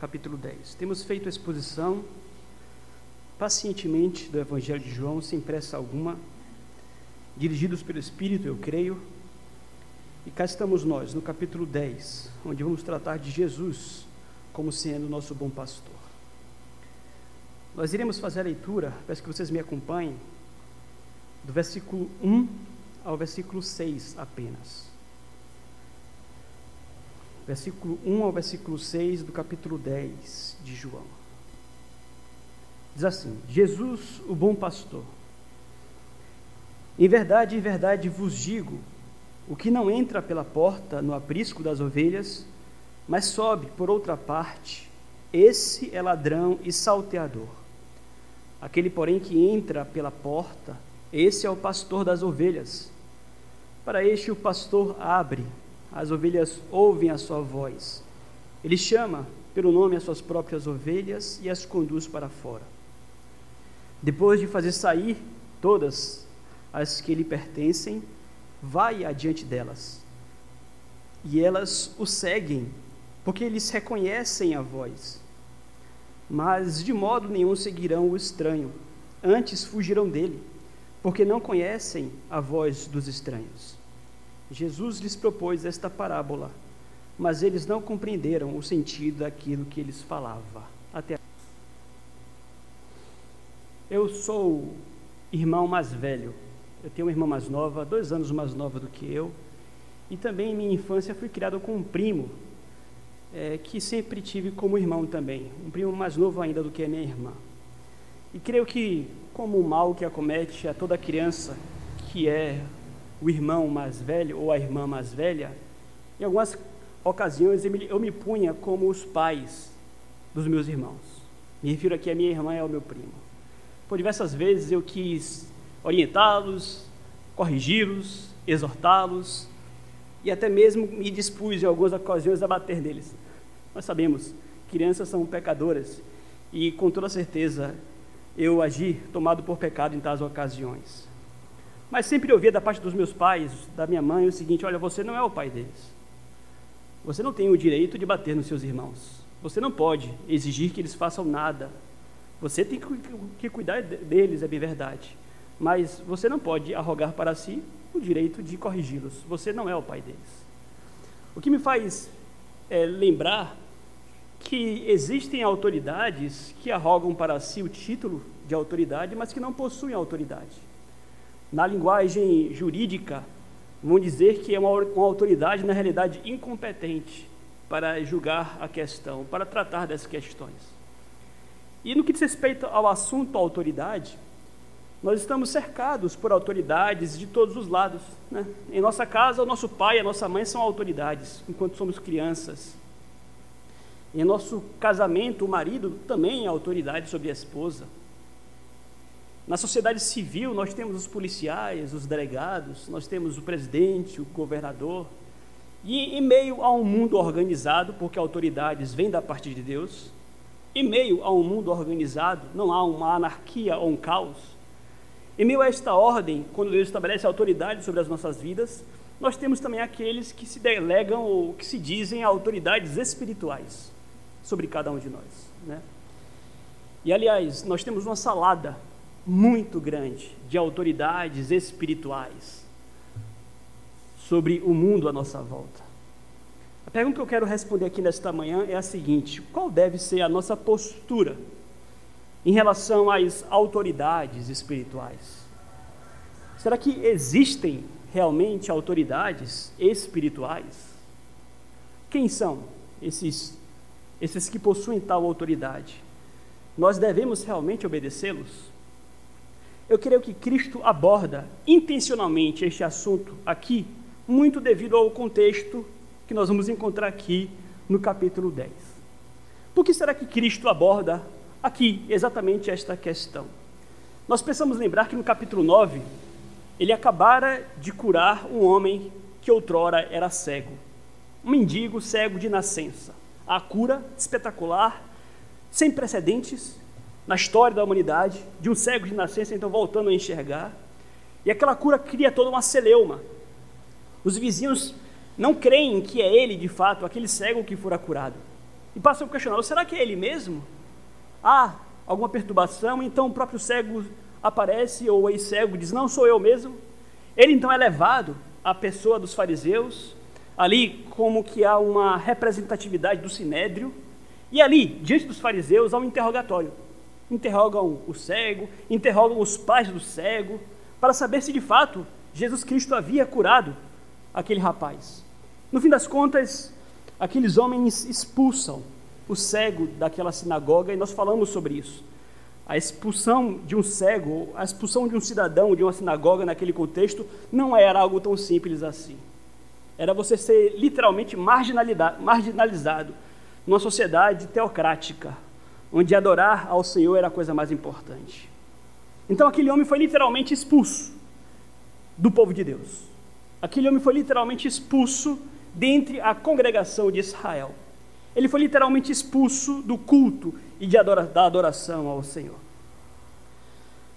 capítulo 10. Temos feito a exposição pacientemente do Evangelho de João, sem pressa alguma, dirigidos pelo Espírito, eu creio. E cá estamos nós, no capítulo 10, onde vamos tratar de Jesus como sendo nosso bom pastor. Nós iremos fazer a leitura, peço que vocês me acompanhem, do versículo 1 ao versículo 6 apenas. Versículo 1 ao versículo 6 do capítulo 10 de João. Diz assim: Jesus, o bom pastor. Em verdade, em verdade vos digo: o que não entra pela porta no aprisco das ovelhas, mas sobe por outra parte, esse é ladrão e salteador. Aquele, porém, que entra pela porta, esse é o pastor das ovelhas. Para este o pastor abre, as ovelhas ouvem a sua voz. Ele chama pelo nome as suas próprias ovelhas e as conduz para fora. Depois de fazer sair todas as que lhe pertencem, vai adiante delas. E elas o seguem, porque eles reconhecem a voz. Mas de modo nenhum seguirão o estranho, antes fugirão dele porque não conhecem a voz dos estranhos. Jesus lhes propôs esta parábola, mas eles não compreenderam o sentido daquilo que eles falava. Até Eu sou irmão mais velho. Eu tenho uma irmã mais nova, dois anos mais nova do que eu. E também em minha infância fui criado com um primo, é, que sempre tive como irmão também. Um primo mais novo ainda do que a minha irmã. E creio que, como o mal que acomete a toda criança que é o irmão mais velho ou a irmã mais velha, em algumas ocasiões eu me, eu me punha como os pais dos meus irmãos. Me refiro aqui a minha irmã e ao meu primo. Por diversas vezes eu quis orientá-los, corrigi-los, exortá-los e até mesmo me dispus em algumas ocasiões a bater neles. Nós sabemos, crianças são pecadoras e com toda certeza eu agi tomado por pecado em tais ocasiões. Mas sempre ouvia da parte dos meus pais, da minha mãe, o seguinte: olha, você não é o pai deles. Você não tem o direito de bater nos seus irmãos. Você não pode exigir que eles façam nada. Você tem que cuidar deles, é bem verdade. Mas você não pode arrogar para si o direito de corrigi-los. Você não é o pai deles. O que me faz é, lembrar que existem autoridades que arrogam para si o título de autoridade, mas que não possuem autoridade. Na linguagem jurídica, vão dizer que é uma, uma autoridade, na realidade, incompetente para julgar a questão, para tratar das questões. E no que diz respeito ao assunto autoridade, nós estamos cercados por autoridades de todos os lados. Né? Em nossa casa, o nosso pai e a nossa mãe são autoridades, enquanto somos crianças. Em nosso casamento, o marido também é autoridade sobre a esposa. Na sociedade civil, nós temos os policiais, os delegados, nós temos o presidente, o governador. E em meio a um mundo organizado, porque autoridades vêm da parte de Deus, em meio a um mundo organizado, não há uma anarquia ou um caos. Em meio a esta ordem, quando Deus estabelece autoridade sobre as nossas vidas, nós temos também aqueles que se delegam ou que se dizem autoridades espirituais sobre cada um de nós. Né? E aliás, nós temos uma salada muito grande de autoridades espirituais sobre o mundo à nossa volta. A pergunta que eu quero responder aqui nesta manhã é a seguinte: qual deve ser a nossa postura em relação às autoridades espirituais? Será que existem realmente autoridades espirituais? Quem são esses esses que possuem tal autoridade, nós devemos realmente obedecê-los? Eu creio que Cristo aborda intencionalmente este assunto aqui, muito devido ao contexto que nós vamos encontrar aqui no capítulo 10. Por que será que Cristo aborda aqui exatamente esta questão? Nós precisamos lembrar que no capítulo 9, ele acabara de curar um homem que outrora era cego, um mendigo cego de nascença a cura espetacular, sem precedentes na história da humanidade, de um cego de nascença, então voltando a enxergar. E aquela cura cria toda uma celeuma. Os vizinhos não creem que é ele, de fato, aquele cego que fora curado. e passam a questionar: será que é ele mesmo? Há alguma perturbação, então o próprio cego aparece, ou o ex-cego diz: Não sou eu mesmo. Ele então é levado à pessoa dos fariseus, ali como que há uma representatividade do sinédrio, e ali, diante dos fariseus, há um interrogatório. Interrogam o cego, interrogam os pais do cego, para saber se de fato Jesus Cristo havia curado aquele rapaz. No fim das contas, aqueles homens expulsam o cego daquela sinagoga e nós falamos sobre isso. A expulsão de um cego, a expulsão de um cidadão de uma sinagoga naquele contexto não era algo tão simples assim. Era você ser literalmente marginalizado numa sociedade teocrática, onde adorar ao Senhor era a coisa mais importante. Então aquele homem foi literalmente expulso do povo de Deus. Aquele homem foi literalmente expulso dentre a congregação de Israel. Ele foi literalmente expulso do culto e de adora, da adoração ao Senhor.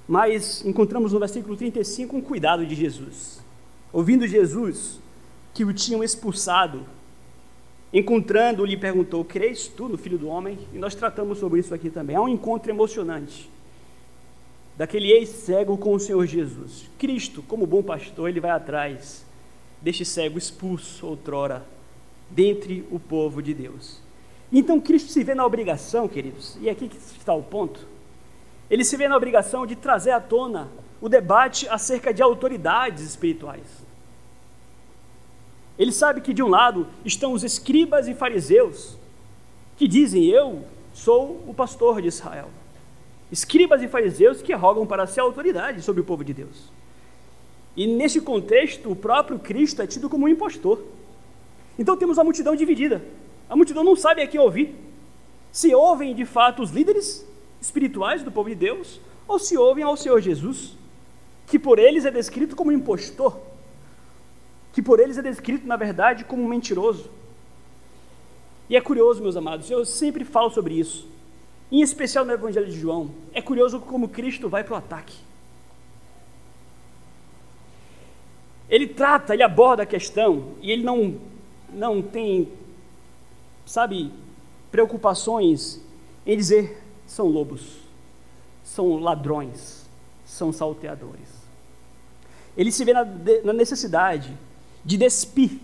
Mas encontramos no versículo 35 um cuidado de Jesus. Ouvindo Jesus que o tinham expulsado, encontrando, lhe perguntou: Crês tu no Filho do Homem? E nós tratamos sobre isso aqui também. Há um encontro emocionante daquele ex-cego com o Senhor Jesus. Cristo, como bom pastor, ele vai atrás deste cego expulso outrora dentre o povo de Deus. Então Cristo se vê na obrigação, queridos, e é aqui que está o ponto. Ele se vê na obrigação de trazer à tona o debate acerca de autoridades espirituais. Ele sabe que de um lado estão os escribas e fariseus, que dizem: Eu sou o pastor de Israel escribas e fariseus que rogam para ser autoridade sobre o povo de Deus. E nesse contexto, o próprio Cristo é tido como um impostor. Então temos a multidão dividida. A multidão não sabe a quem ouvir. Se ouvem de fato os líderes espirituais do povo de Deus, ou se ouvem ao Senhor Jesus, que por eles é descrito como impostor, que por eles é descrito, na verdade, como mentiroso. E é curioso, meus amados, eu sempre falo sobre isso em especial no Evangelho de João, é curioso como Cristo vai para o ataque. Ele trata, ele aborda a questão e ele não, não tem, sabe, preocupações em dizer são lobos, são ladrões, são salteadores. Ele se vê na, na necessidade de despir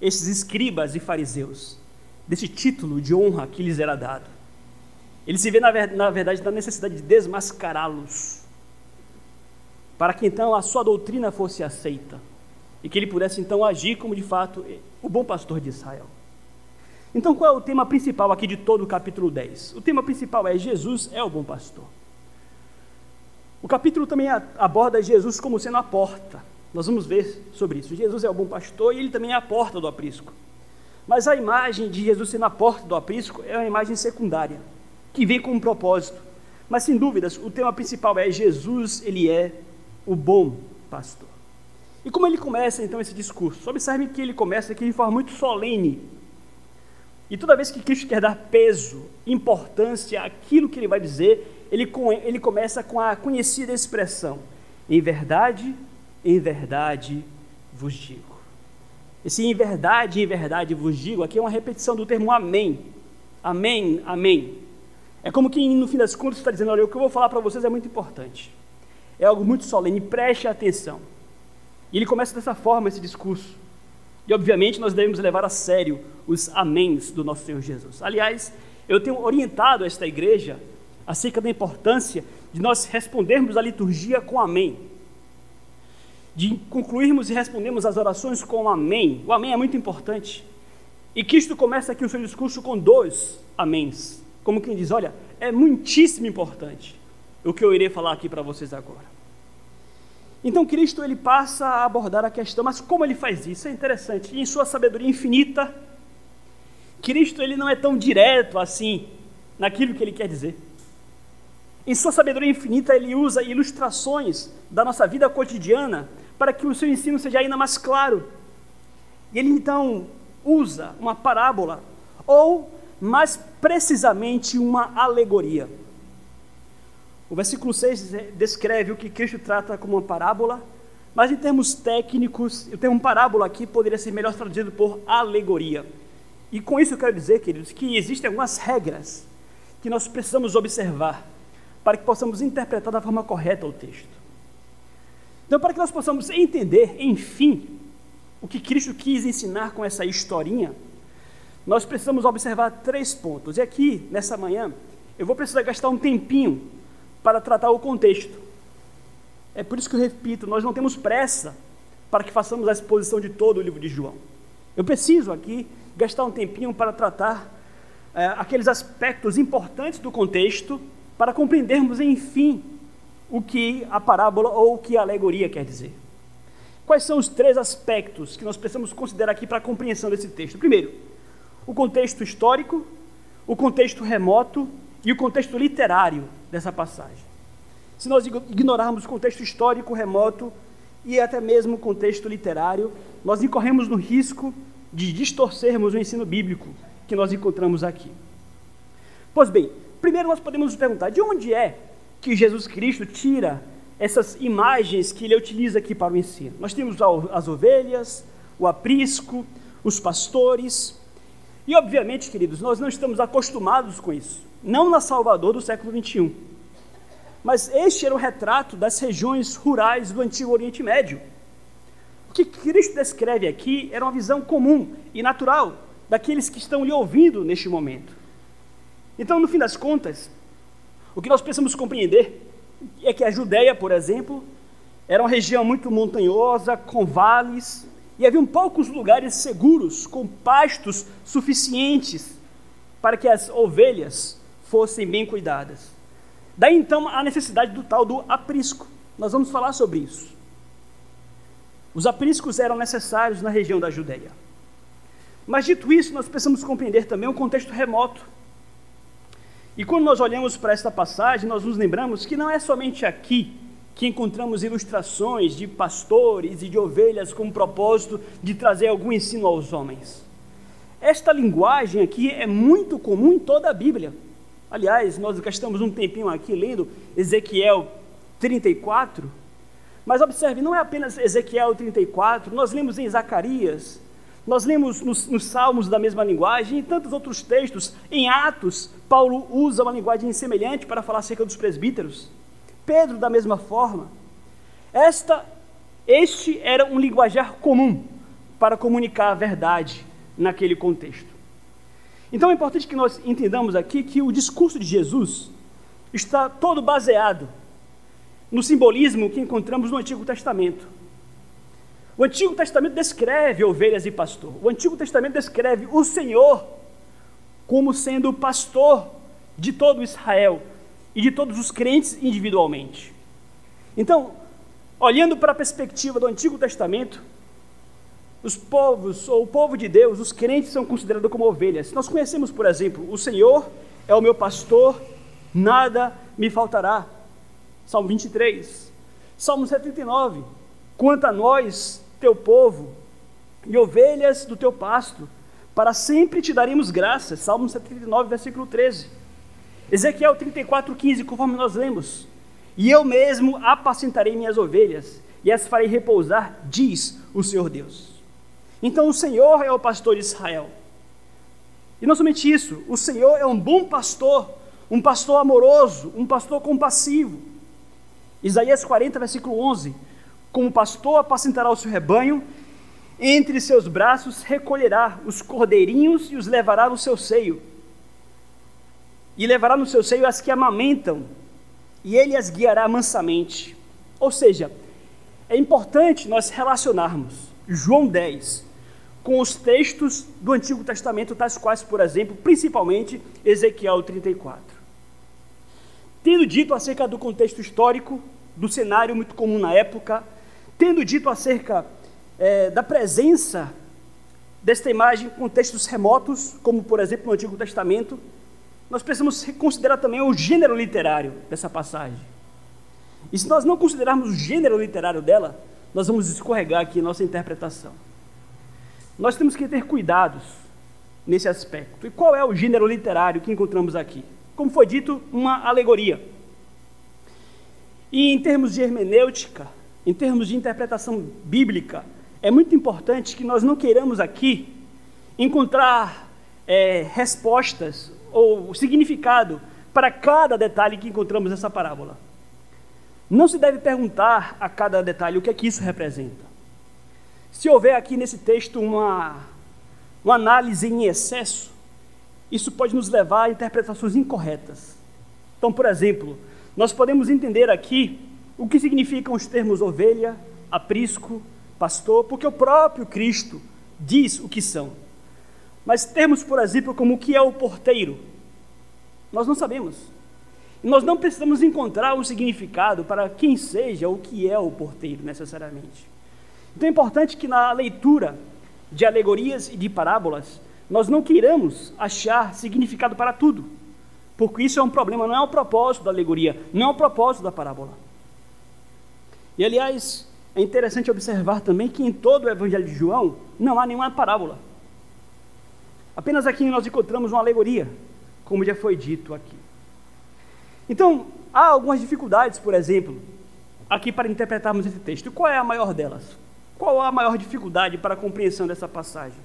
esses escribas e fariseus desse título de honra que lhes era dado. Ele se vê, na verdade, na necessidade de desmascará-los, para que então a sua doutrina fosse aceita e que ele pudesse então agir como de fato o bom pastor de Israel. Então, qual é o tema principal aqui de todo o capítulo 10? O tema principal é Jesus é o bom pastor. O capítulo também aborda Jesus como sendo a porta. Nós vamos ver sobre isso. Jesus é o bom pastor e ele também é a porta do aprisco. Mas a imagem de Jesus sendo a porta do aprisco é uma imagem secundária que vem com um propósito. Mas sem dúvidas, o tema principal é Jesus, ele é o bom pastor. E como ele começa então esse discurso? Observe que ele começa aqui de forma muito solene. E toda vez que Cristo quer dar peso, importância àquilo que ele vai dizer, ele, ele começa com a conhecida expressão: Em verdade, em verdade vos digo. Esse em verdade, em verdade vos digo, aqui é uma repetição do termo amém. Amém, amém. É como que no fim das contas está dizendo: olha, o que eu vou falar para vocês é muito importante. É algo muito solene, preste atenção. E ele começa dessa forma esse discurso. E obviamente nós devemos levar a sério os améns do nosso Senhor Jesus. Aliás, eu tenho orientado esta igreja acerca da importância de nós respondermos a liturgia com amém. De concluirmos e respondermos as orações com amém. O amém é muito importante. E Cristo começa aqui o seu discurso com dois améns como quem diz: olha, é muitíssimo importante o que eu irei falar aqui para vocês agora. Então Cristo ele passa a abordar a questão, mas como ele faz isso? É interessante. E em sua sabedoria infinita, Cristo ele não é tão direto assim naquilo que ele quer dizer. Em sua sabedoria infinita, ele usa ilustrações da nossa vida cotidiana para que o seu ensino seja ainda mais claro. E ele então usa uma parábola ou mais precisamente uma alegoria. O versículo 6 descreve o que Cristo trata como uma parábola, mas em termos técnicos, o termo parábola aqui poderia ser melhor traduzido por alegoria. E com isso eu quero dizer, queridos, que existem algumas regras que nós precisamos observar para que possamos interpretar da forma correta o texto. Então, para que nós possamos entender, enfim, o que Cristo quis ensinar com essa historinha, nós precisamos observar três pontos. E aqui, nessa manhã, eu vou precisar gastar um tempinho para tratar o contexto. É por isso que eu repito, nós não temos pressa para que façamos a exposição de todo o livro de João. Eu preciso aqui gastar um tempinho para tratar é, aqueles aspectos importantes do contexto para compreendermos, enfim, o que a parábola ou o que a alegoria quer dizer. Quais são os três aspectos que nós precisamos considerar aqui para a compreensão desse texto? Primeiro, o contexto histórico, o contexto remoto e o contexto literário dessa passagem. Se nós ignorarmos o contexto histórico remoto e até mesmo o contexto literário, nós incorremos no risco de distorcermos o ensino bíblico que nós encontramos aqui. Pois bem, primeiro nós podemos nos perguntar de onde é que Jesus Cristo tira essas imagens que ele utiliza aqui para o ensino. Nós temos as ovelhas, o aprisco, os pastores, e obviamente, queridos, nós não estamos acostumados com isso, não na Salvador do século 21. Mas este era o retrato das regiões rurais do antigo Oriente Médio. O que Cristo descreve aqui era uma visão comum e natural daqueles que estão lhe ouvindo neste momento. Então, no fim das contas, o que nós precisamos compreender é que a Judéia, por exemplo, era uma região muito montanhosa, com vales, e havia poucos lugares seguros, com pastos suficientes para que as ovelhas fossem bem cuidadas. Daí então a necessidade do tal do aprisco. Nós vamos falar sobre isso. Os apriscos eram necessários na região da Judéia. Mas dito isso, nós precisamos compreender também um contexto remoto. E quando nós olhamos para esta passagem, nós nos lembramos que não é somente aqui que encontramos ilustrações de pastores e de ovelhas com o propósito de trazer algum ensino aos homens. Esta linguagem aqui é muito comum em toda a Bíblia. Aliás, nós gastamos um tempinho aqui lendo Ezequiel 34, mas observe, não é apenas Ezequiel 34, nós lemos em Zacarias, nós lemos nos, nos, Salmos da mesma linguagem, e tantos outros textos. Em Atos, Paulo usa uma linguagem semelhante para falar acerca dos presbíteros. Pedro, da mesma forma. Esta, este era um linguajar comum para comunicar a verdade naquele contexto. Então é importante que nós entendamos aqui que o discurso de Jesus está todo baseado no simbolismo que encontramos no Antigo Testamento. O Antigo Testamento descreve ovelhas e pastor. O Antigo Testamento descreve o Senhor como sendo o pastor de todo Israel e de todos os crentes individualmente. Então, olhando para a perspectiva do Antigo Testamento, os povos, ou o povo de Deus, os crentes são considerados como ovelhas. Nós conhecemos, por exemplo, o Senhor é o meu pastor, nada me faltará. Salmo 23. Salmo 79. Quanto a nós, teu povo, e ovelhas do teu pasto, para sempre te daremos graças. Salmo 79, versículo 13. Ezequiel 34, 15, conforme nós lemos. E eu mesmo apacentarei minhas ovelhas, e as farei repousar, diz o Senhor Deus. Então o Senhor é o pastor de Israel. E não somente isso, o Senhor é um bom pastor, um pastor amoroso, um pastor compassivo. Isaías 40, versículo 11: Como pastor apacentará o seu rebanho, entre seus braços recolherá os cordeirinhos e os levará no seu seio. E levará no seu seio as que amamentam, e ele as guiará mansamente. Ou seja, é importante nós relacionarmos João 10 com os textos do Antigo Testamento, tais quais, por exemplo, principalmente Ezequiel 34. Tendo dito acerca do contexto histórico, do cenário muito comum na época, tendo dito acerca é, da presença desta imagem em contextos remotos, como por exemplo no Antigo Testamento, nós precisamos considerar também o gênero literário dessa passagem. E se nós não considerarmos o gênero literário dela, nós vamos escorregar aqui nossa interpretação. Nós temos que ter cuidados nesse aspecto. E qual é o gênero literário que encontramos aqui? Como foi dito, uma alegoria. E em termos de hermenêutica, em termos de interpretação bíblica, é muito importante que nós não queiramos aqui encontrar é, respostas ou significado para cada detalhe que encontramos nessa parábola. Não se deve perguntar a cada detalhe o que é que isso representa. Se houver aqui nesse texto uma, uma análise em excesso, isso pode nos levar a interpretações incorretas. Então, por exemplo, nós podemos entender aqui o que significam os termos ovelha, aprisco, pastor, porque o próprio Cristo diz o que são. Mas termos, por exemplo, como o que é o porteiro, nós não sabemos. Nós não precisamos encontrar um significado para quem seja o que é o porteiro, necessariamente. Então é importante que na leitura de alegorias e de parábolas, nós não queiramos achar significado para tudo, porque isso é um problema, não é o propósito da alegoria, não é o propósito da parábola. E aliás, é interessante observar também que em todo o Evangelho de João não há nenhuma parábola. Apenas aqui nós encontramos uma alegoria, como já foi dito aqui. Então, há algumas dificuldades, por exemplo, aqui para interpretarmos esse texto. Qual é a maior delas? Qual a maior dificuldade para a compreensão dessa passagem?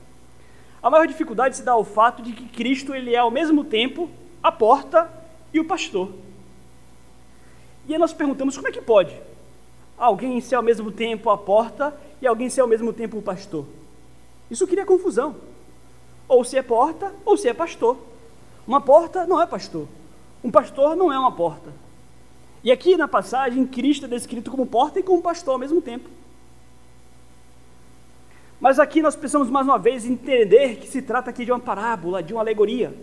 A maior dificuldade se dá ao fato de que Cristo ele é ao mesmo tempo a porta e o pastor. E aí nós perguntamos como é que pode alguém ser ao mesmo tempo a porta e alguém ser ao mesmo tempo o pastor? Isso cria confusão. Ou se é porta ou se é pastor. Uma porta não é pastor. Um pastor não é uma porta. E aqui na passagem, Cristo é descrito como porta e como pastor ao mesmo tempo. Mas aqui nós precisamos mais uma vez entender que se trata aqui de uma parábola, de uma alegoria.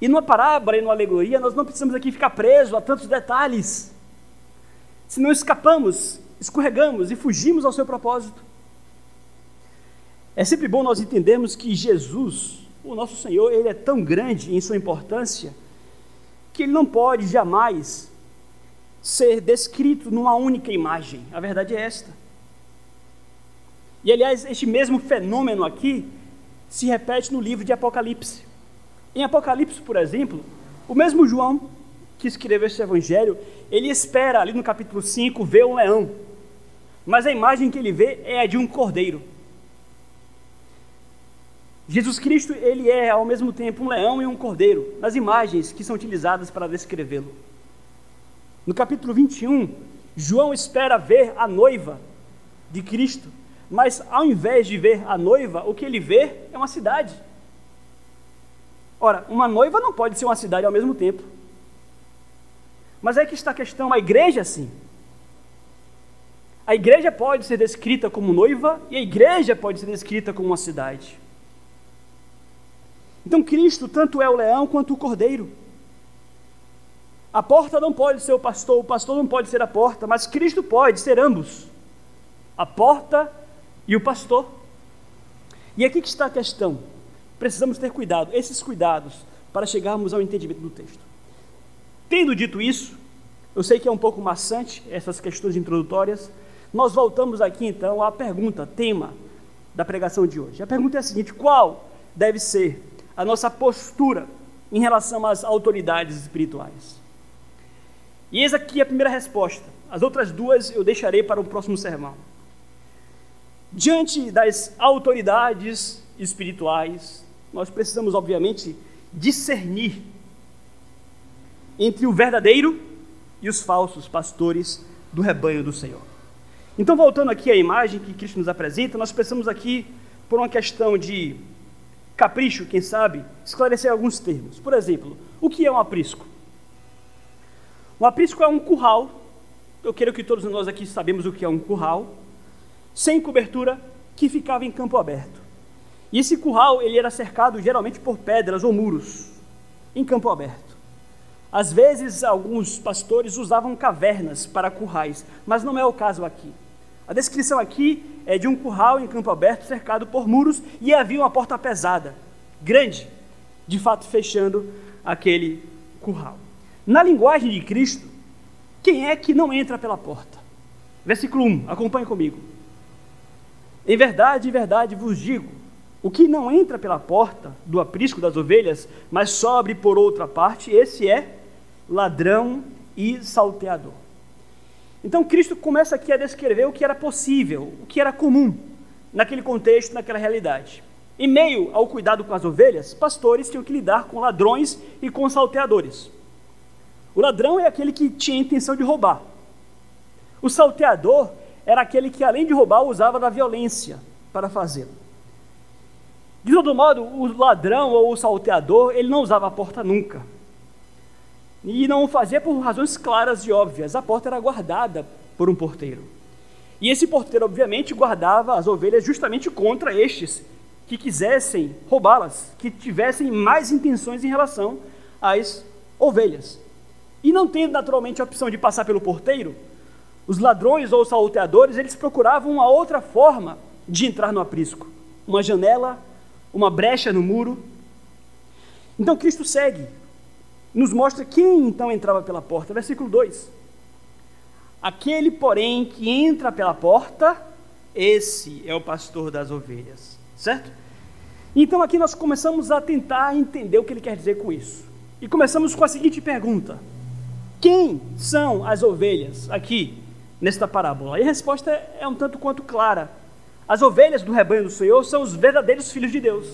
E numa parábola e numa alegoria, nós não precisamos aqui ficar presos a tantos detalhes. Se não escapamos, escorregamos e fugimos ao seu propósito. É sempre bom nós entendermos que Jesus, o nosso Senhor, ele é tão grande em sua importância que ele não pode jamais ser descrito numa única imagem. A verdade é esta. E aliás, este mesmo fenômeno aqui se repete no livro de Apocalipse. Em Apocalipse, por exemplo, o mesmo João que escreveu esse evangelho, ele espera ali no capítulo 5 ver um leão. Mas a imagem que ele vê é a de um cordeiro. Jesus Cristo, ele é ao mesmo tempo um leão e um cordeiro, nas imagens que são utilizadas para descrevê-lo. No capítulo 21, João espera ver a noiva de Cristo, mas ao invés de ver a noiva, o que ele vê é uma cidade. Ora, uma noiva não pode ser uma cidade ao mesmo tempo. Mas é que está a questão, a igreja sim. A igreja pode ser descrita como noiva e a igreja pode ser descrita como uma cidade. Então Cristo tanto é o leão quanto o cordeiro. A porta não pode ser o pastor, o pastor não pode ser a porta, mas Cristo pode ser ambos. A porta e o pastor. E aqui que está a questão. Precisamos ter cuidado, esses cuidados, para chegarmos ao entendimento do texto. Tendo dito isso, eu sei que é um pouco maçante essas questões introdutórias, nós voltamos aqui então à pergunta, tema da pregação de hoje. A pergunta é a seguinte: qual deve ser a nossa postura em relação às autoridades espirituais? E eis aqui a primeira resposta. As outras duas eu deixarei para o próximo sermão. Diante das autoridades espirituais, nós precisamos, obviamente, discernir entre o verdadeiro e os falsos pastores do rebanho do Senhor. Então, voltando aqui à imagem que Cristo nos apresenta, nós precisamos aqui, por uma questão de capricho, quem sabe, esclarecer alguns termos. Por exemplo, o que é um aprisco? Um aprisco é um curral. Eu quero que todos nós aqui sabemos o que é um curral sem cobertura, que ficava em campo aberto. E esse curral ele era cercado geralmente por pedras ou muros, em campo aberto. Às vezes, alguns pastores usavam cavernas para currais, mas não é o caso aqui. A descrição aqui é de um curral em campo aberto cercado por muros e havia uma porta pesada, grande, de fato fechando aquele curral. Na linguagem de Cristo, quem é que não entra pela porta? Versículo 1, acompanhe comigo. Em verdade, em verdade vos digo: o que não entra pela porta do aprisco das ovelhas, mas sobe por outra parte, esse é ladrão e salteador. Então Cristo começa aqui a descrever o que era possível, o que era comum naquele contexto, naquela realidade. Em meio ao cuidado com as ovelhas, pastores tinham que lidar com ladrões e com salteadores. O ladrão é aquele que tinha a intenção de roubar. O salteador era aquele que, além de roubar, usava da violência para fazê-lo. De todo modo, o ladrão ou o salteador, ele não usava a porta nunca. E não o fazia por razões claras e óbvias. A porta era guardada por um porteiro. E esse porteiro, obviamente, guardava as ovelhas justamente contra estes que quisessem roubá-las, que tivessem mais intenções em relação às ovelhas. E não tendo naturalmente a opção de passar pelo porteiro, os ladrões ou os salteadores, eles procuravam uma outra forma de entrar no aprisco, uma janela, uma brecha no muro. Então Cristo segue, nos mostra quem então entrava pela porta, versículo 2. Aquele, porém, que entra pela porta, esse é o pastor das ovelhas, certo? Então aqui nós começamos a tentar entender o que ele quer dizer com isso. E começamos com a seguinte pergunta: Quem são as ovelhas aqui nesta parábola? E a resposta é um tanto quanto clara. As ovelhas do rebanho do Senhor são os verdadeiros filhos de Deus.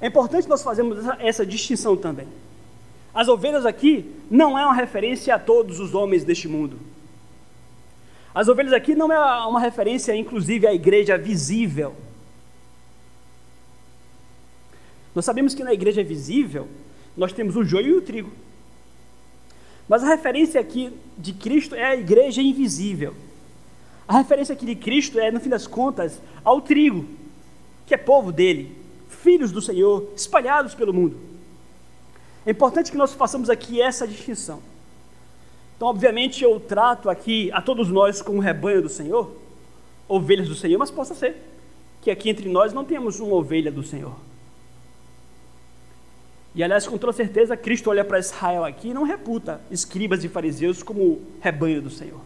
É importante nós fazermos essa distinção também. As ovelhas aqui não é uma referência a todos os homens deste mundo. As ovelhas aqui não é uma referência, inclusive, à igreja visível Nós sabemos que na igreja visível nós temos o joio e o trigo. Mas a referência aqui de Cristo é a igreja invisível. A referência aqui de Cristo é, no fim das contas, ao trigo, que é povo dele, filhos do Senhor, espalhados pelo mundo. É importante que nós façamos aqui essa distinção. Então, obviamente, eu trato aqui a todos nós como rebanho do Senhor, ovelhas do Senhor, mas possa ser que aqui entre nós não temos uma ovelha do Senhor. E aliás, com toda certeza, Cristo olha para Israel aqui e não reputa escribas e fariseus como rebanho do Senhor.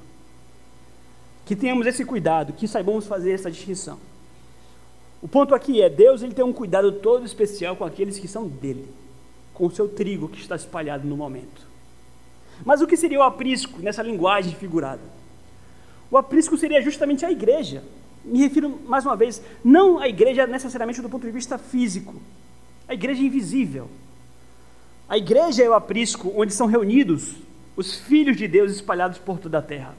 Que tenhamos esse cuidado, que saibamos fazer essa distinção. O ponto aqui é, Deus ele tem um cuidado todo especial com aqueles que são dele, com o seu trigo que está espalhado no momento. Mas o que seria o aprisco nessa linguagem figurada? O aprisco seria justamente a igreja. Me refiro, mais uma vez, não à igreja necessariamente do ponto de vista físico, a igreja invisível, a igreja é o aprisco onde são reunidos os filhos de Deus espalhados por toda a terra.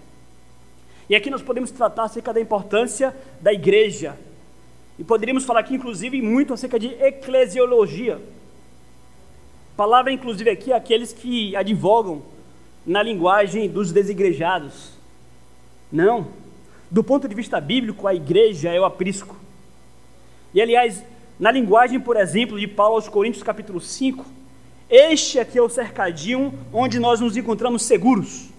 E aqui nós podemos tratar acerca da importância da igreja. E poderíamos falar aqui, inclusive, muito acerca de eclesiologia. Palavra, inclusive, aqui, aqueles que advogam na linguagem dos desigrejados. Não. Do ponto de vista bíblico, a igreja é o aprisco. E, aliás, na linguagem, por exemplo, de Paulo aos Coríntios, capítulo 5, este aqui é o cercadinho onde nós nos encontramos seguros.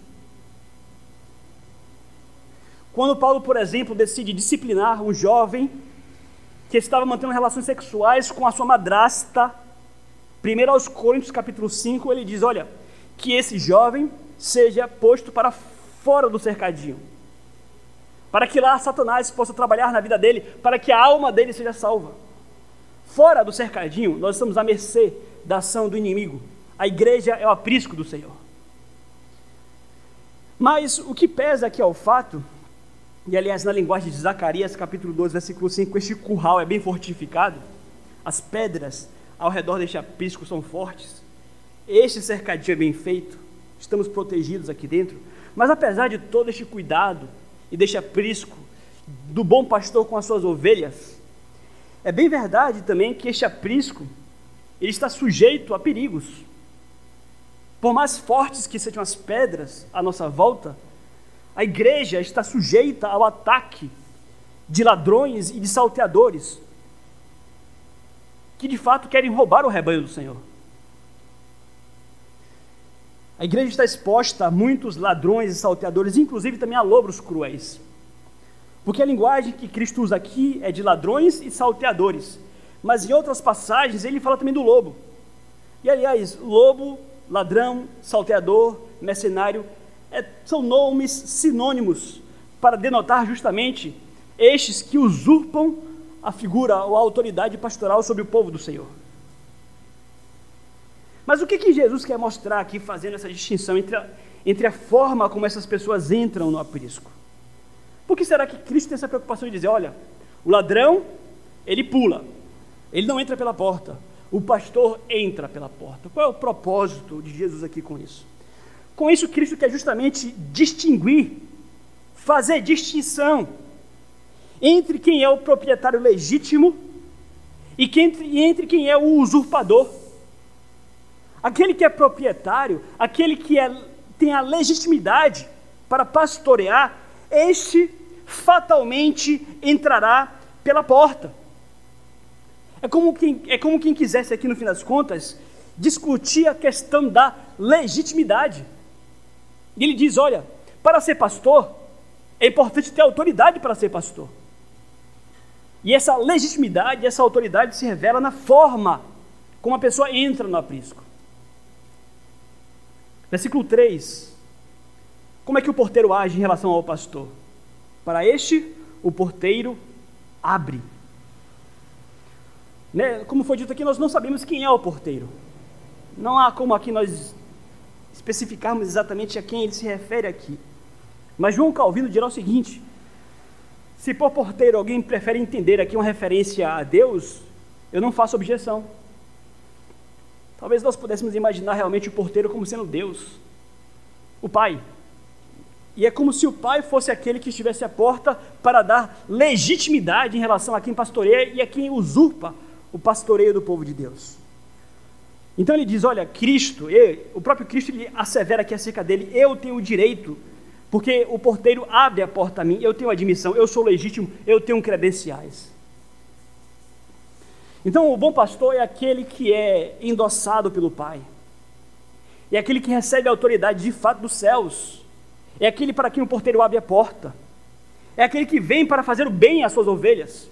Quando Paulo, por exemplo, decide disciplinar um jovem que estava mantendo relações sexuais com a sua madrasta, primeiro aos Coríntios capítulo 5, ele diz: Olha, que esse jovem seja posto para fora do cercadinho, para que lá Satanás possa trabalhar na vida dele, para que a alma dele seja salva. Fora do cercadinho, nós estamos à mercê da ação do inimigo. A igreja é o aprisco do Senhor. Mas o que pesa aqui é o fato, e aliás, na linguagem de Zacarias, capítulo 12, versículo 5, este curral é bem fortificado, as pedras ao redor deste aprisco são fortes, este cercadinho é bem feito, estamos protegidos aqui dentro, mas apesar de todo este cuidado e deste aprisco, do bom pastor com as suas ovelhas, é bem verdade também que este aprisco ele está sujeito a perigos. Por mais fortes que sejam as pedras à nossa volta, a igreja está sujeita ao ataque de ladrões e de salteadores que de fato querem roubar o rebanho do Senhor. A igreja está exposta a muitos ladrões e salteadores, inclusive também a lobos cruéis. Porque a linguagem que Cristo usa aqui é de ladrões e salteadores. Mas em outras passagens ele fala também do lobo. E aliás, lobo, ladrão, salteador, mercenário, é, são nomes sinônimos para denotar justamente estes que usurpam a figura ou a autoridade pastoral sobre o povo do Senhor. Mas o que, que Jesus quer mostrar aqui, fazendo essa distinção entre a, entre a forma como essas pessoas entram no aprisco? Por que será que Cristo tem essa preocupação de dizer, olha, o ladrão ele pula, ele não entra pela porta, o pastor entra pela porta. Qual é o propósito de Jesus aqui com isso? Com isso, Cristo quer justamente distinguir, fazer distinção entre quem é o proprietário legítimo e entre quem é o usurpador. Aquele que é proprietário, aquele que é, tem a legitimidade para pastorear, este fatalmente entrará pela porta. É como quem, é como quem quisesse aqui, no fim das contas, discutir a questão da legitimidade. E ele diz: olha, para ser pastor, é importante ter autoridade para ser pastor. E essa legitimidade, essa autoridade se revela na forma como a pessoa entra no aprisco. Versículo 3. Como é que o porteiro age em relação ao pastor? Para este, o porteiro abre. Né? Como foi dito aqui, nós não sabemos quem é o porteiro. Não há como aqui nós especificarmos exatamente a quem ele se refere aqui. Mas João Calvino dirá o seguinte: se por porteiro alguém prefere entender aqui uma referência a Deus, eu não faço objeção. Talvez nós pudéssemos imaginar realmente o porteiro como sendo Deus, o Pai. E é como se o Pai fosse aquele que estivesse à porta para dar legitimidade em relação a quem pastoreia e a quem usurpa o pastoreio do povo de Deus. Então ele diz: Olha, Cristo, eu, o próprio Cristo ele assevera aqui acerca dele: Eu tenho o direito, porque o porteiro abre a porta a mim, eu tenho admissão, eu sou legítimo, eu tenho credenciais. Então o bom pastor é aquele que é endossado pelo Pai, é aquele que recebe a autoridade de fato dos céus, é aquele para quem o porteiro abre a porta, é aquele que vem para fazer o bem às suas ovelhas.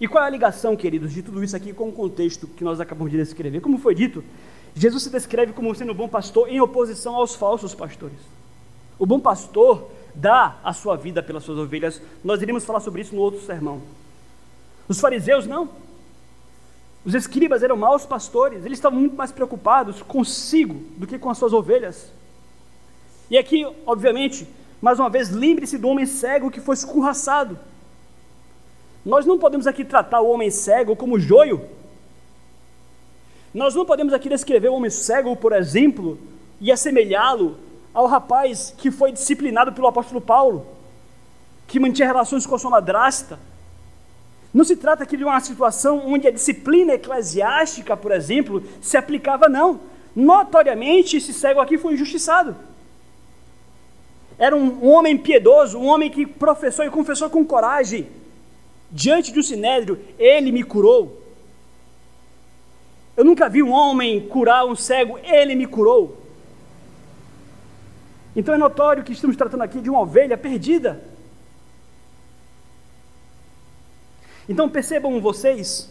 E qual é a ligação, queridos, de tudo isso aqui com o contexto que nós acabamos de descrever? Como foi dito, Jesus se descreve como sendo um bom pastor em oposição aos falsos pastores. O bom pastor dá a sua vida pelas suas ovelhas. Nós iremos falar sobre isso no outro sermão. Os fariseus não. Os escribas eram maus pastores, eles estavam muito mais preocupados consigo do que com as suas ovelhas. E aqui, obviamente, mais uma vez, lembre-se do homem cego que foi escorraçado. Nós não podemos aqui tratar o homem cego como joio. Nós não podemos aqui descrever o homem cego, por exemplo, e assemelhá-lo ao rapaz que foi disciplinado pelo apóstolo Paulo, que mantinha relações com a sua madrasta. Não se trata aqui de uma situação onde a disciplina eclesiástica, por exemplo, se aplicava, não. Notoriamente, esse cego aqui foi injustiçado. Era um homem piedoso, um homem que professou e confessou com coragem diante do sinédrio, ele me curou. Eu nunca vi um homem curar um cego, ele me curou. Então é notório que estamos tratando aqui de uma ovelha perdida. Então percebam vocês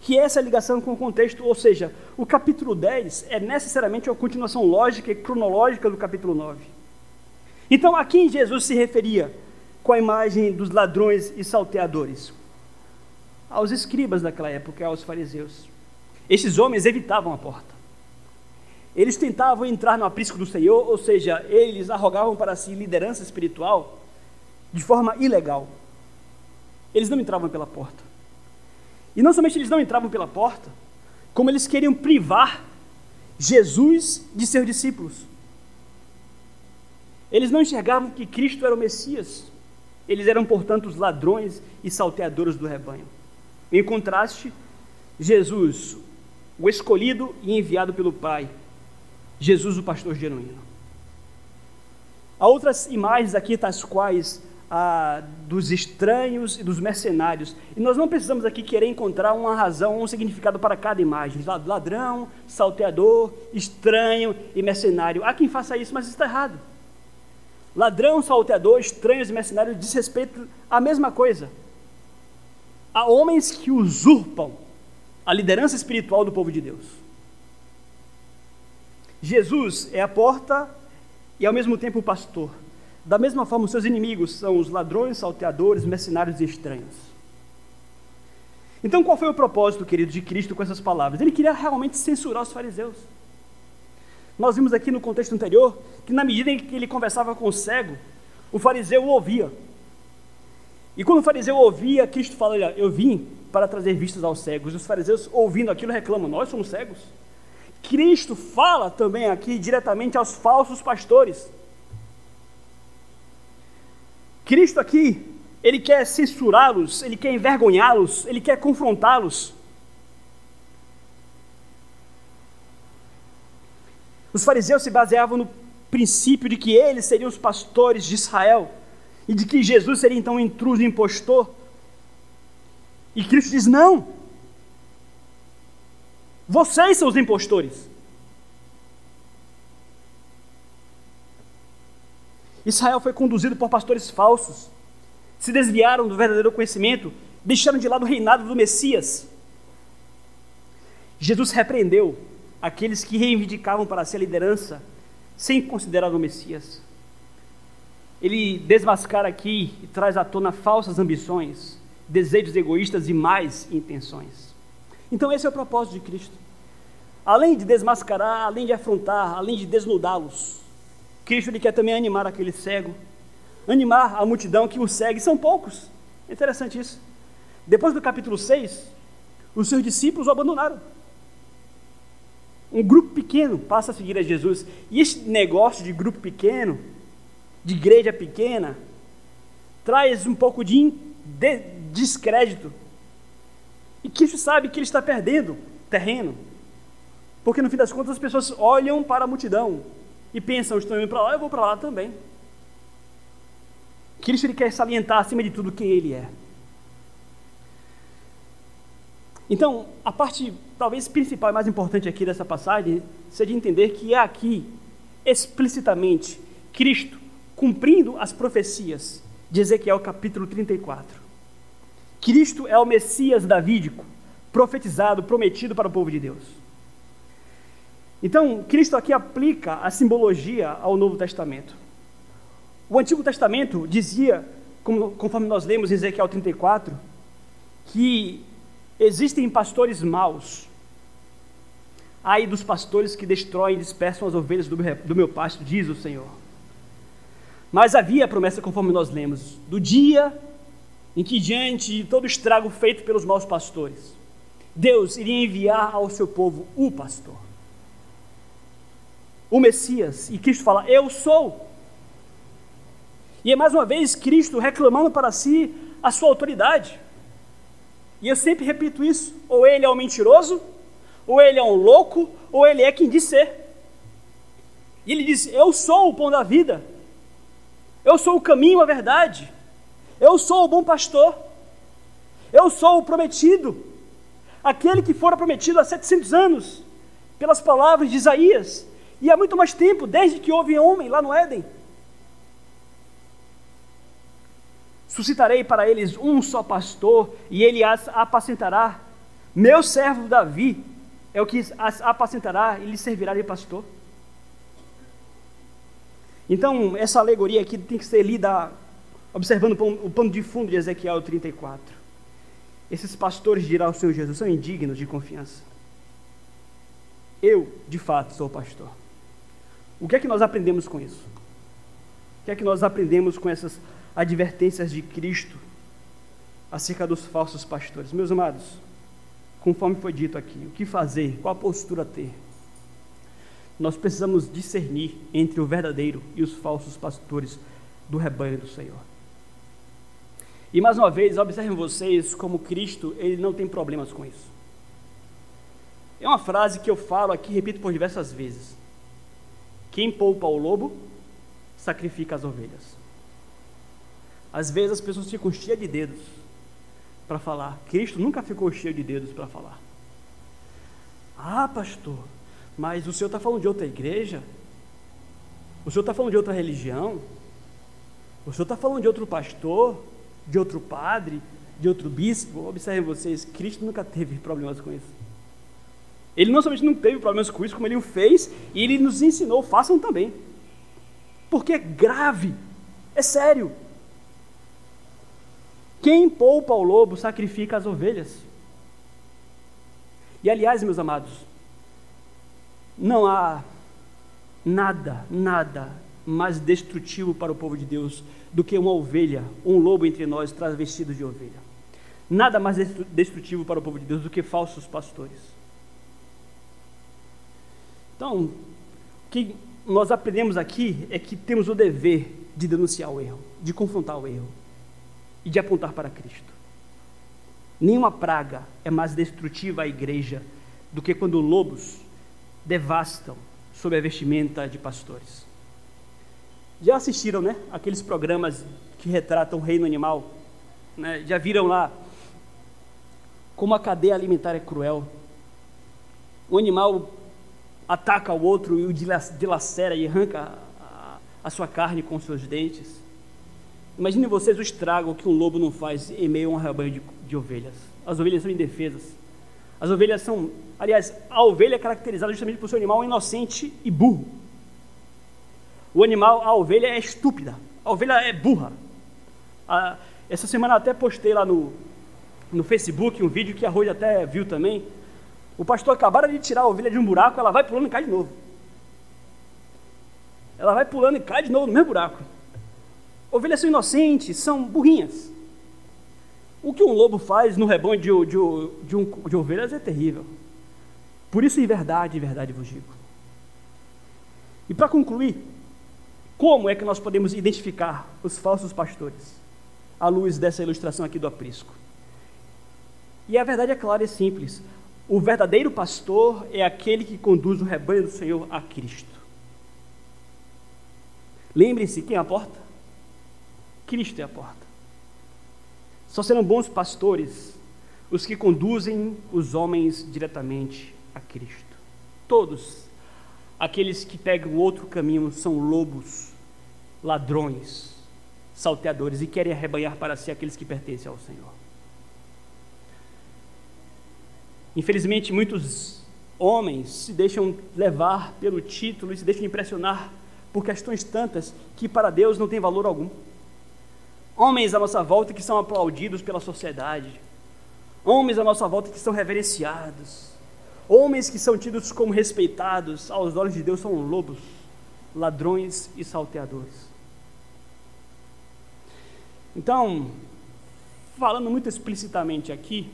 que essa é ligação com o contexto, ou seja, o capítulo 10 é necessariamente uma continuação lógica e cronológica do capítulo 9. Então a quem Jesus se referia? com a imagem dos ladrões e salteadores? Aos escribas daquela época, aos fariseus. Esses homens evitavam a porta. Eles tentavam entrar no aprisco do Senhor, ou seja, eles arrogavam para si liderança espiritual de forma ilegal. Eles não entravam pela porta. E não somente eles não entravam pela porta, como eles queriam privar Jesus de seus discípulos. Eles não enxergavam que Cristo era o Messias. Eles eram, portanto, os ladrões e salteadores do rebanho. Em contraste, Jesus, o escolhido e enviado pelo Pai, Jesus, o pastor genuíno. Há outras imagens aqui, tais quais a dos estranhos e dos mercenários. E nós não precisamos aqui querer encontrar uma razão, um significado para cada imagem. Ladrão, salteador, estranho e mercenário. Há quem faça isso, mas está errado. Ladrão, salteador, estranhos e mercenários diz respeito à mesma coisa. A homens que usurpam a liderança espiritual do povo de Deus. Jesus é a porta e ao mesmo tempo o pastor. Da mesma forma, os seus inimigos são os ladrões, salteadores, mercenários e estranhos. Então, qual foi o propósito, querido, de Cristo com essas palavras? Ele queria realmente censurar os fariseus. Nós vimos aqui no contexto anterior que, na medida em que ele conversava com o cego, o fariseu o ouvia. E quando o fariseu ouvia Cristo falar, olha, eu vim para trazer vistas aos cegos, os fariseus ouvindo aquilo reclamam, nós somos cegos. Cristo fala também aqui diretamente aos falsos pastores. Cristo aqui, ele quer censurá-los, ele quer envergonhá-los, ele quer confrontá-los. Os fariseus se baseavam no princípio de que eles seriam os pastores de Israel e de que Jesus seria então um intruso, um impostor. E Cristo diz: não. Vocês são os impostores. Israel foi conduzido por pastores falsos, se desviaram do verdadeiro conhecimento, deixaram de lado o reinado do Messias. Jesus repreendeu aqueles que reivindicavam para si a liderança sem considerar o Messias. Ele desmascara aqui e traz à tona falsas ambições, desejos egoístas e mais intenções. Então, esse é o propósito de Cristo. Além de desmascarar, além de afrontar, além de desnudá-los, Cristo ele quer também animar aquele cego, animar a multidão que o segue, são poucos. É interessante isso. Depois do capítulo 6, os seus discípulos o abandonaram. Um grupo pequeno passa a seguir a Jesus. E esse negócio de grupo pequeno, de igreja pequena, traz um pouco de, de descrédito. E Cristo sabe que ele está perdendo terreno. Porque no fim das contas as pessoas olham para a multidão e pensam, estou indo para lá, eu vou para lá também. Cristo ele quer salientar acima de tudo quem ele é. Então, a parte talvez principal e mais importante aqui dessa passagem seja de entender que é aqui, explicitamente, Cristo cumprindo as profecias de Ezequiel capítulo 34. Cristo é o Messias davídico, profetizado, prometido para o povo de Deus. Então, Cristo aqui aplica a simbologia ao Novo Testamento. O Antigo Testamento dizia, conforme nós lemos em Ezequiel 34, que existem pastores maus. Ai dos pastores que destroem e dispersam as ovelhas do meu, do meu pasto, diz o Senhor. Mas havia a promessa, conforme nós lemos, do dia em que, diante de todo estrago feito pelos maus pastores, Deus iria enviar ao seu povo o pastor o Messias. E Cristo fala: Eu sou. E é mais uma vez Cristo reclamando para si a sua autoridade. E eu sempre repito isso: ou ele é um mentiroso, ou ele é um louco, ou ele é quem diz ser. E ele diz: Eu sou o pão da vida, eu sou o caminho, a verdade, eu sou o bom pastor, eu sou o prometido, aquele que fora prometido há 700 anos, pelas palavras de Isaías, e há muito mais tempo, desde que houve homem lá no Éden. Suscitarei para eles um só pastor, e ele as apacentará. Meu servo Davi é o que as apacentará e lhe servirá de pastor. Então, essa alegoria aqui tem que ser lida observando o pano de fundo de Ezequiel 34. Esses pastores, dirá o Senhor Jesus, são indignos de confiança. Eu, de fato, sou pastor. O que é que nós aprendemos com isso? O que é que nós aprendemos com essas advertências de Cristo acerca dos falsos pastores? Meus amados, conforme foi dito aqui, o que fazer, qual a postura ter? Nós precisamos discernir entre o verdadeiro e os falsos pastores do rebanho do Senhor. E mais uma vez, observem vocês como Cristo, ele não tem problemas com isso. É uma frase que eu falo aqui, repito por diversas vezes. Quem poupa o lobo, sacrifica as ovelhas. Às vezes as pessoas ficam cheias de dedos para falar. Cristo nunca ficou cheio de dedos para falar. Ah, pastor, mas o senhor está falando de outra igreja? O senhor está falando de outra religião? O senhor está falando de outro pastor? De outro padre? De outro bispo? Observem vocês, Cristo nunca teve problemas com isso. Ele não somente não teve problemas com isso, como ele o fez, e ele nos ensinou, façam também. Porque é grave, é sério. Quem poupa o lobo sacrifica as ovelhas. E aliás, meus amados, não há nada, nada mais destrutivo para o povo de Deus do que uma ovelha, um lobo entre nós travestido de ovelha. Nada mais destrutivo para o povo de Deus do que falsos pastores. Então, o que nós aprendemos aqui é que temos o dever de denunciar o erro, de confrontar o erro e de apontar para Cristo. Nenhuma praga é mais destrutiva à igreja do que quando lobos devastam sob a vestimenta de pastores. Já assistiram, né? Aqueles programas que retratam o reino animal? Né? Já viram lá como a cadeia alimentar é cruel? O animal ataca o outro e o dilacera e arranca a, a sua carne com seus dentes. Imaginem vocês o estrago que um lobo não faz em meio a um rebanho de, de ovelhas. As ovelhas são indefesas. As ovelhas são, aliás, a ovelha é caracterizada justamente por ser um animal inocente e burro. O animal, a ovelha é estúpida, a ovelha é burra. Essa semana até postei lá no, no Facebook um vídeo que a Rose até viu também. O pastor acabaram de tirar a ovelha de um buraco, ela vai pulando e cai de novo. Ela vai pulando e cai de novo no mesmo buraco. Ovelhas são inocentes, são burrinhas. O que um lobo faz no rebanho de, de, de, um, de ovelhas é terrível. Por isso, em verdade, em verdade vos digo. E para concluir, como é que nós podemos identificar os falsos pastores? À luz dessa ilustração aqui do aprisco. E a verdade é clara e simples. O verdadeiro pastor é aquele que conduz o rebanho do Senhor a Cristo. Lembrem-se quem é a porta? Cristo é a porta. Só serão bons pastores os que conduzem os homens diretamente a Cristo. Todos aqueles que pegam outro caminho são lobos, ladrões, salteadores e querem arrebanhar para si aqueles que pertencem ao Senhor. Infelizmente, muitos homens se deixam levar pelo título e se deixam impressionar por questões tantas que para Deus não tem valor algum homens à nossa volta que são aplaudidos pela sociedade, homens à nossa volta que são reverenciados, homens que são tidos como respeitados, aos olhos de Deus são lobos, ladrões e salteadores. Então, falando muito explicitamente aqui,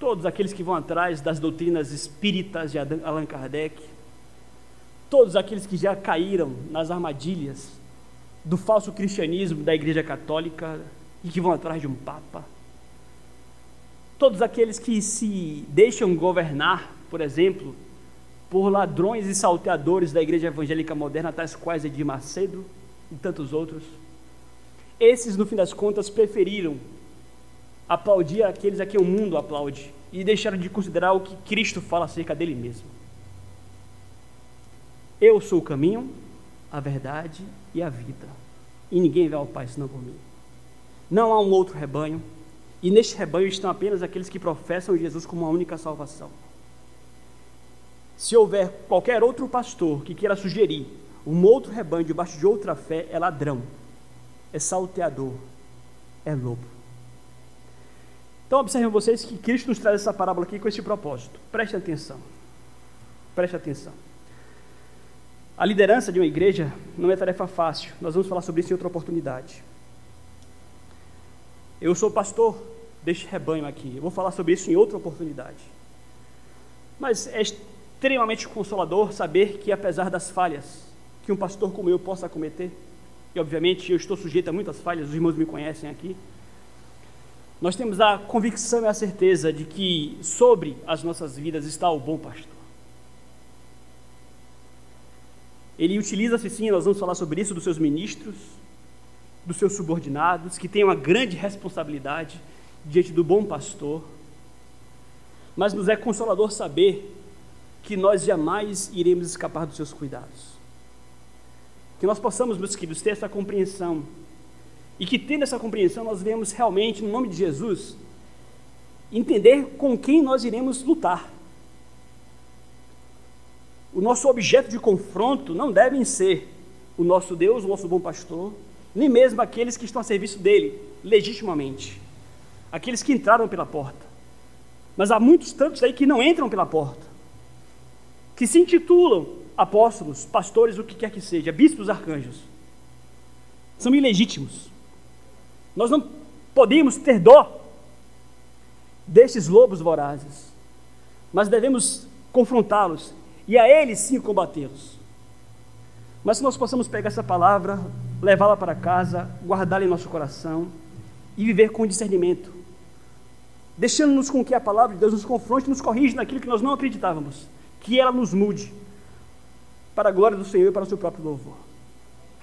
todos aqueles que vão atrás das doutrinas espíritas de Allan Kardec, todos aqueles que já caíram nas armadilhas do falso cristianismo da Igreja Católica e que vão atrás de um Papa. Todos aqueles que se deixam governar, por exemplo, por ladrões e salteadores da Igreja Evangélica Moderna, tais quais Edir Macedo e tantos outros. Esses, no fim das contas, preferiram aplaudir aqueles a quem o mundo aplaude e deixaram de considerar o que Cristo fala acerca dele mesmo. Eu sou o caminho, a verdade e a vida. E ninguém vai ao Pai senão por mim. Não há um outro rebanho, e neste rebanho estão apenas aqueles que professam Jesus como a única salvação. Se houver qualquer outro pastor que queira sugerir um outro rebanho debaixo de outra fé, é ladrão, é salteador, é lobo. Então observem vocês que Cristo nos traz essa parábola aqui com esse propósito. Preste atenção. Preste atenção. A liderança de uma igreja não é tarefa fácil. Nós vamos falar sobre isso em outra oportunidade. Eu sou pastor deste rebanho aqui. Eu vou falar sobre isso em outra oportunidade. Mas é extremamente consolador saber que, apesar das falhas que um pastor como eu possa cometer, e obviamente eu estou sujeito a muitas falhas, os irmãos me conhecem aqui, nós temos a convicção e a certeza de que sobre as nossas vidas está o bom pastor. Ele utiliza-se sim, nós vamos falar sobre isso, dos seus ministros, dos seus subordinados, que têm uma grande responsabilidade diante do bom pastor. Mas nos é consolador saber que nós jamais iremos escapar dos seus cuidados. Que nós possamos, meus queridos, ter essa compreensão. E que tendo essa compreensão, nós vemos realmente, no nome de Jesus, entender com quem nós iremos lutar. O nosso objeto de confronto não devem ser o nosso Deus, o nosso bom pastor, nem mesmo aqueles que estão a serviço dele, legitimamente. Aqueles que entraram pela porta. Mas há muitos tantos aí que não entram pela porta, que se intitulam apóstolos, pastores, o que quer que seja, bispos, arcanjos, são ilegítimos. Nós não podemos ter dó destes lobos vorazes, mas devemos confrontá-los e a eles sim combatê-los. Mas que nós possamos pegar essa palavra, levá-la para casa, guardá-la em nosso coração e viver com discernimento, deixando-nos com que a palavra de Deus nos confronte, nos corrija naquilo que nós não acreditávamos, que ela nos mude para a glória do Senhor e para o seu próprio louvor.